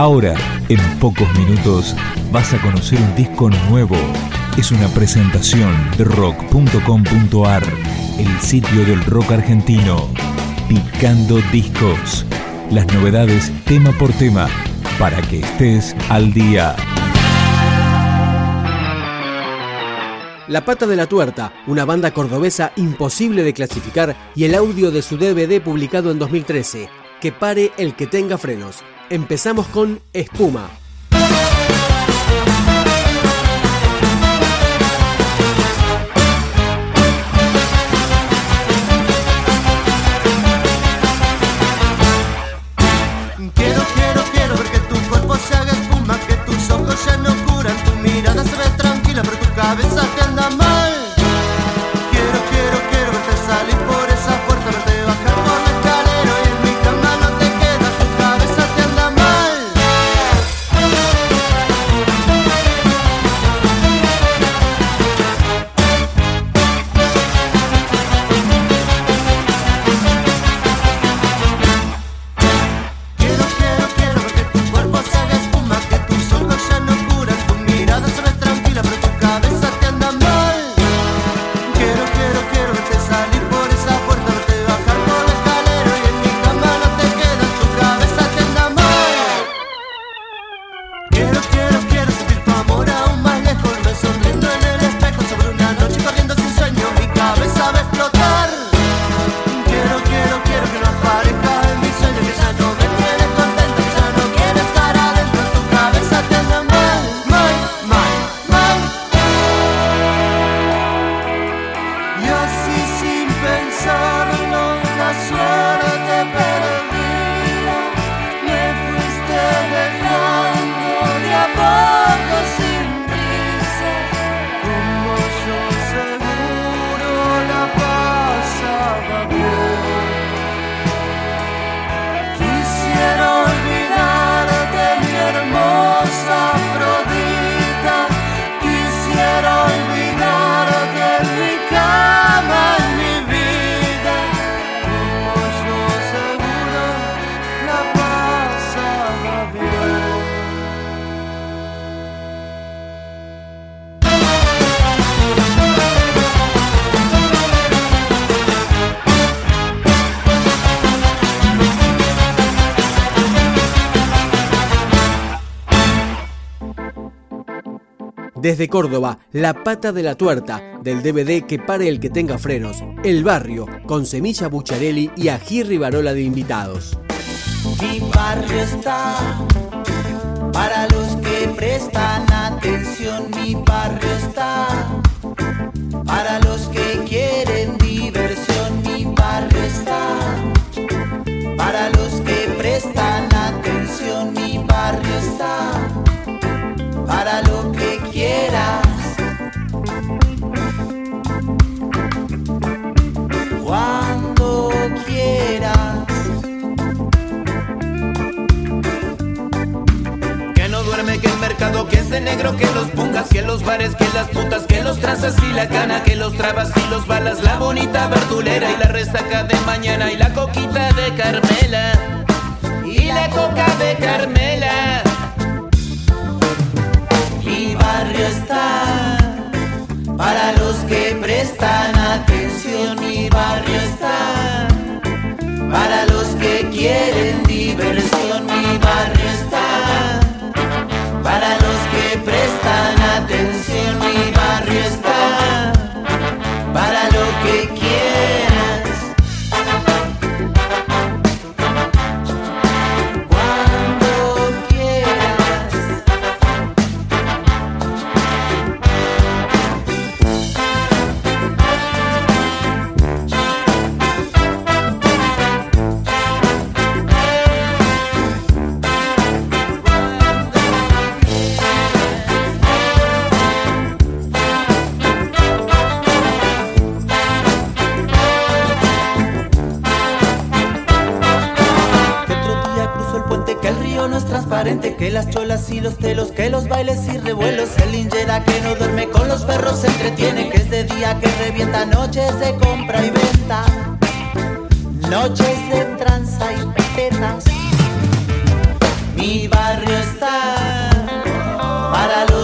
Ahora, en pocos minutos, vas a conocer un disco nuevo. Es una presentación de rock.com.ar, el sitio del rock argentino. Picando discos. Las novedades tema por tema, para que estés al día. La Pata de la Tuerta, una banda cordobesa imposible de clasificar y el audio de su DVD publicado en 2013. Que pare el que tenga frenos. Empezamos con Espuma, Desde Córdoba, La Pata de la Tuerta, del DVD Que pare el que tenga frenos, El Barrio, con Semilla Bucharelli y Ají Rivarola de invitados. Mi barrio está para los que prestan atención, mi barrio está para los que quieren que los pongas, que los bares, que las putas, que los trazas y la cana, que los trabas y los balas, la bonita verdulera y la resaca de mañana y la coquita de Carmela. Y la coca de Carmela barrio está para los que prestan atención. Mi barrio está para los que quieren diversión. que las cholas y los telos, que los bailes y revuelos. El linjera que no duerme con los perros se entretiene, que es de día que revienta noches de compra y venta, noches de tranza y tetas. Mi barrio está para los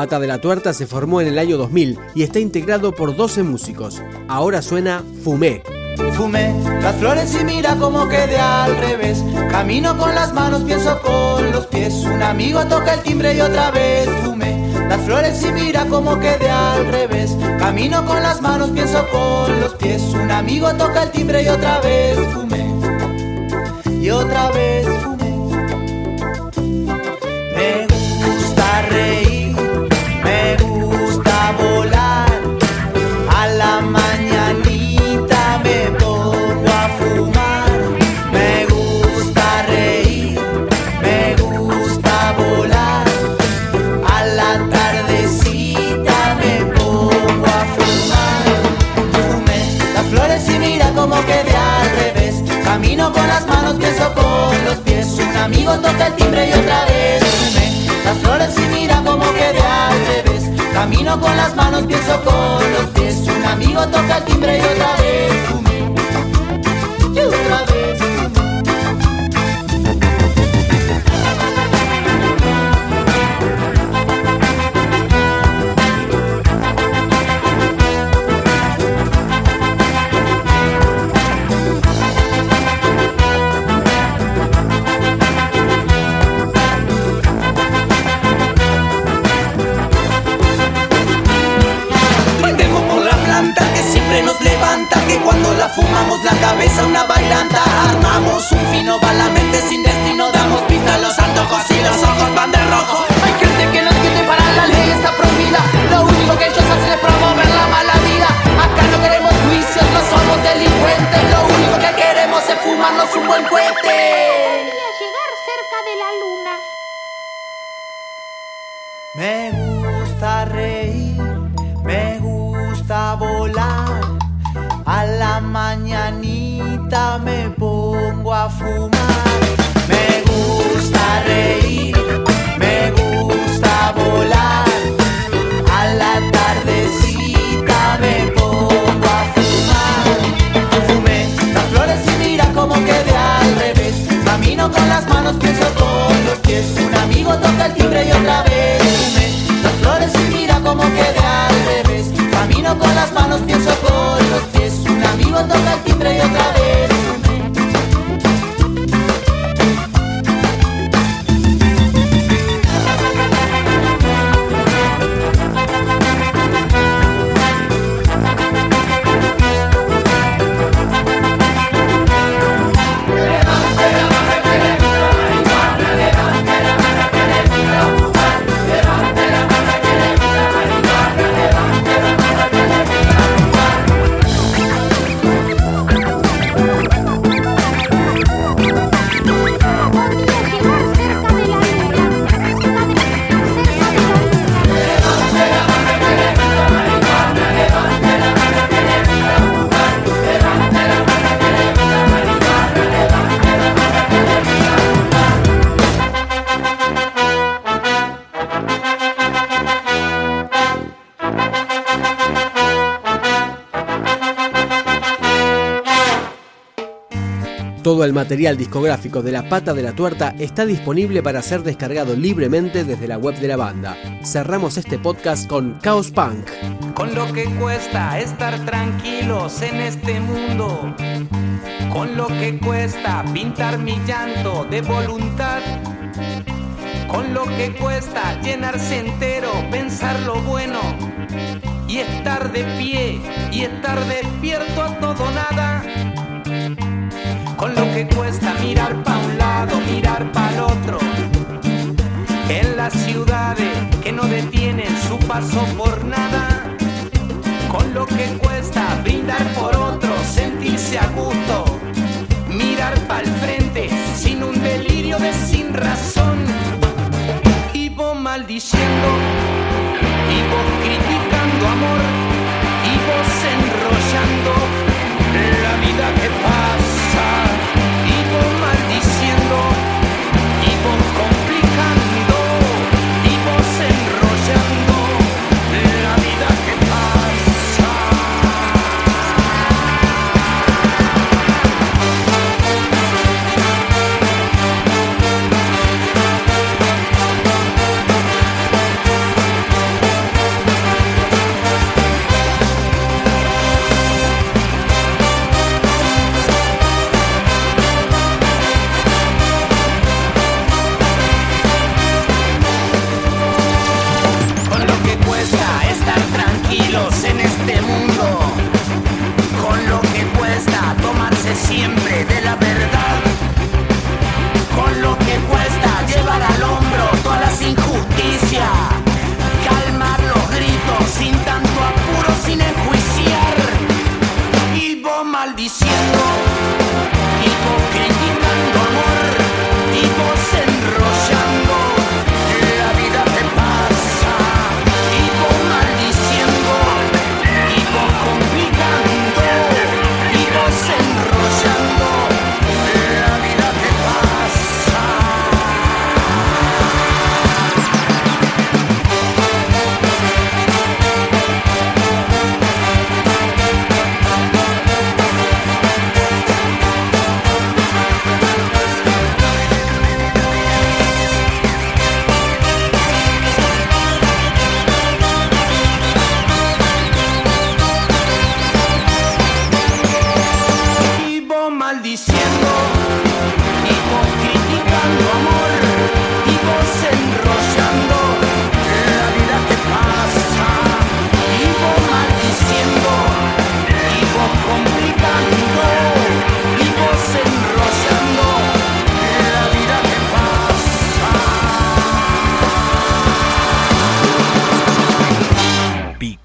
Pata de la Tuerta se formó en el año 2000 y está integrado por 12 músicos. Ahora suena Fumé. Fumé las flores y mira como quede al revés. Camino con las manos, pienso con los pies. Un amigo toca el timbre y otra vez fumé las flores y mira como quede al revés. Camino con las manos, pienso con los pies. Un amigo toca el timbre y otra vez fumé. Y otra vez amigo toca el timbre y otra vez las flores y mira como quede al revés. Camino con las manos, pienso con los pies. Un amigo toca el timbre y otra vez Todo el material discográfico de La Pata de la Tuerta está disponible para ser descargado libremente desde la web de la banda. Cerramos este podcast con Chaos Punk. Con lo que cuesta estar tranquilos en este mundo. Con lo que cuesta pintar mi llanto de voluntad. Con lo que cuesta llenarse entero, pensar lo bueno. Y estar de pie y estar despierto a todo nada con lo que cuesta mirar pa' un lado, mirar pa' el otro. En las ciudades que no detienen su paso por nada, con lo que cuesta maldiciendo,